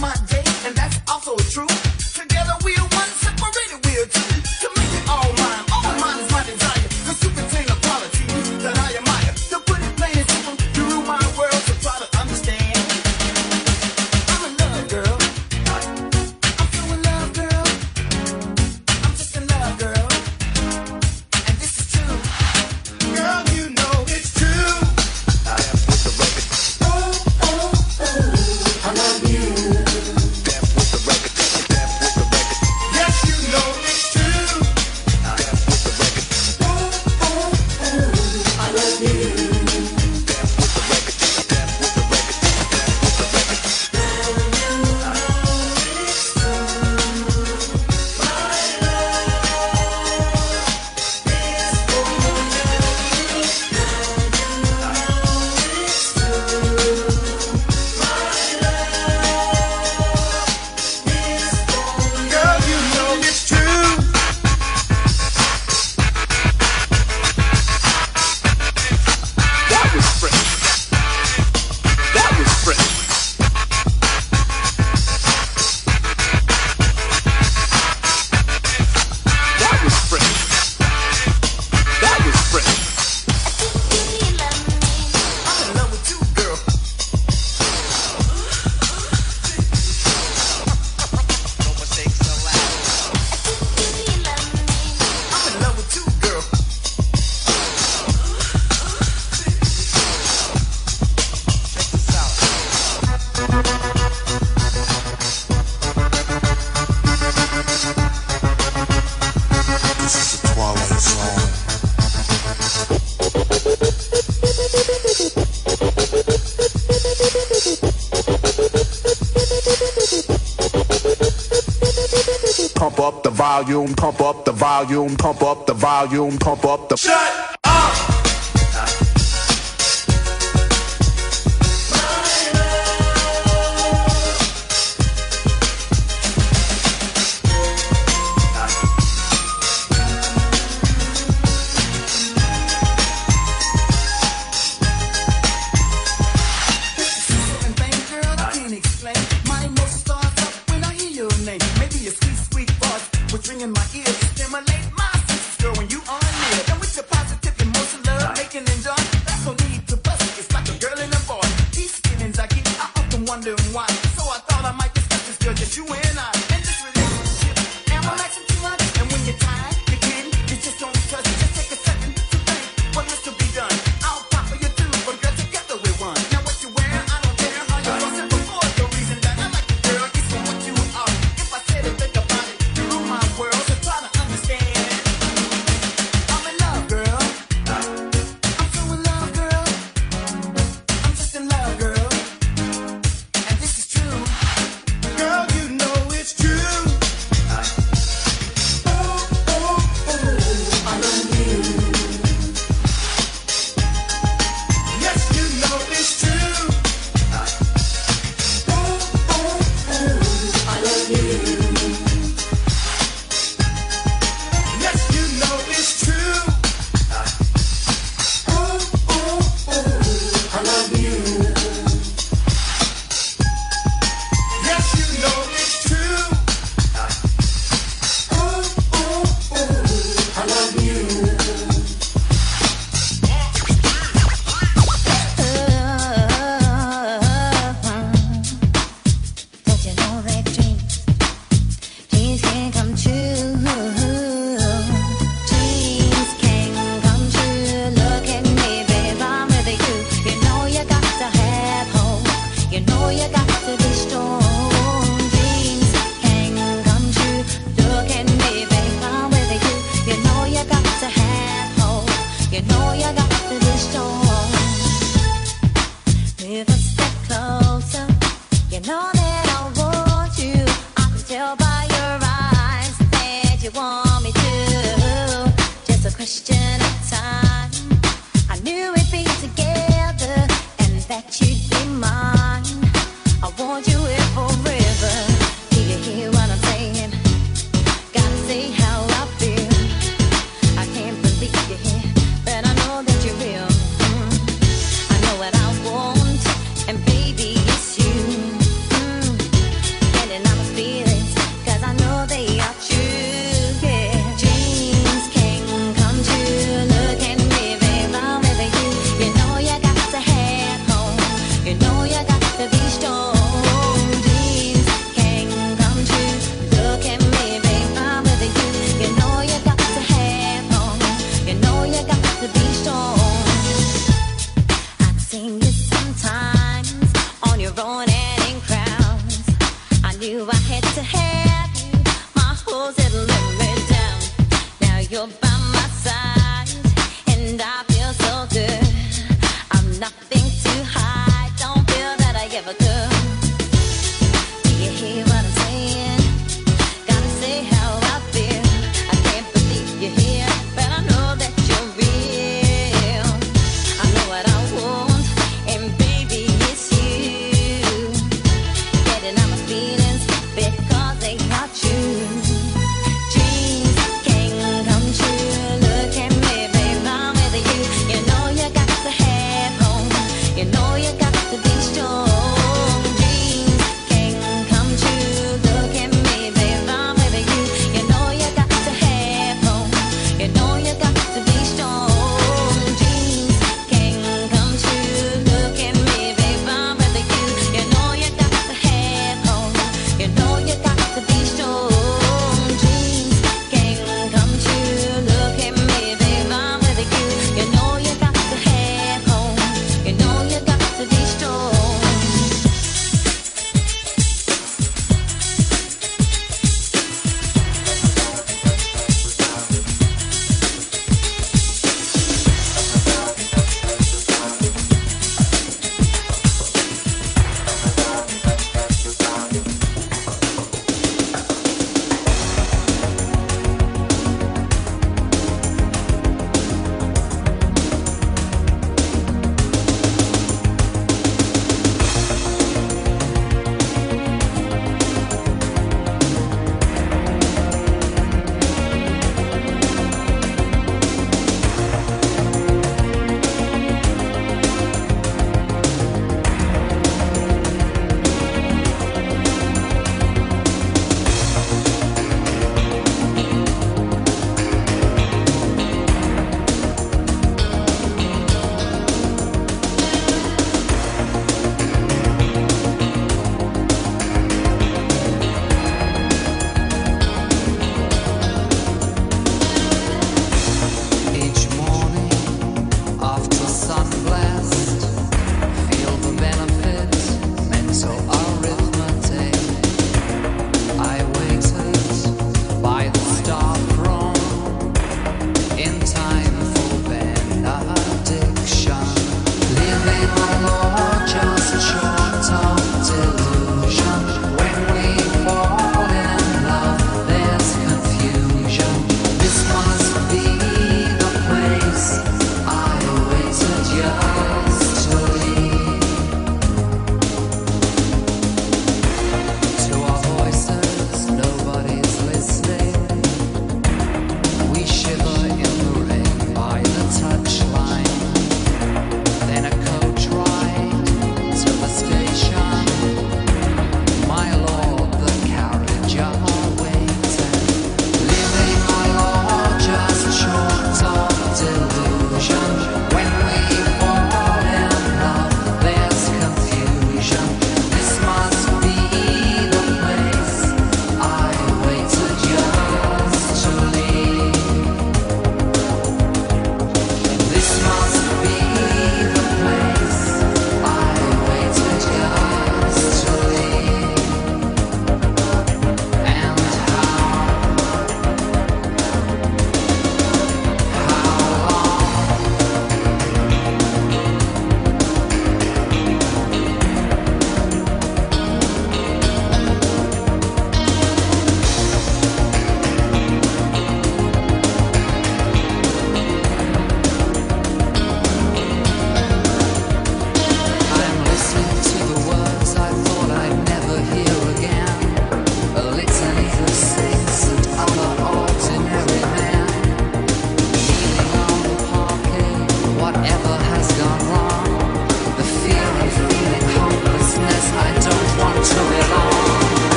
my pump up the volume, pump up the volume, pump up the volume, pump up the. Shut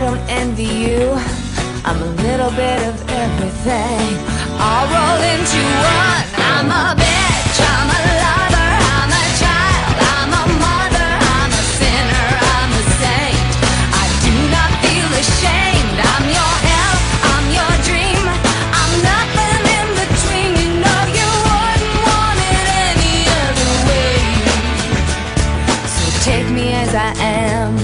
I don't envy you. I'm a little bit of everything. All rolled into one. I'm a bitch. I'm a lover. I'm a child. I'm a mother. I'm a sinner. I'm a saint. I do not feel ashamed. I'm your hell. I'm your dream. I'm nothing in between. You know you wouldn't want it any other way. So take me as I am.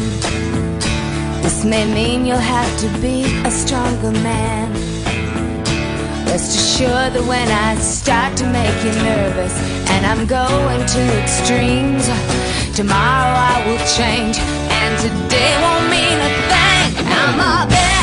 May mean you'll have to be a stronger man. Rest assured that when I start to make you nervous and I'm going to extremes, tomorrow I will change and today won't mean a thing. I'm a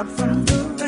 out from the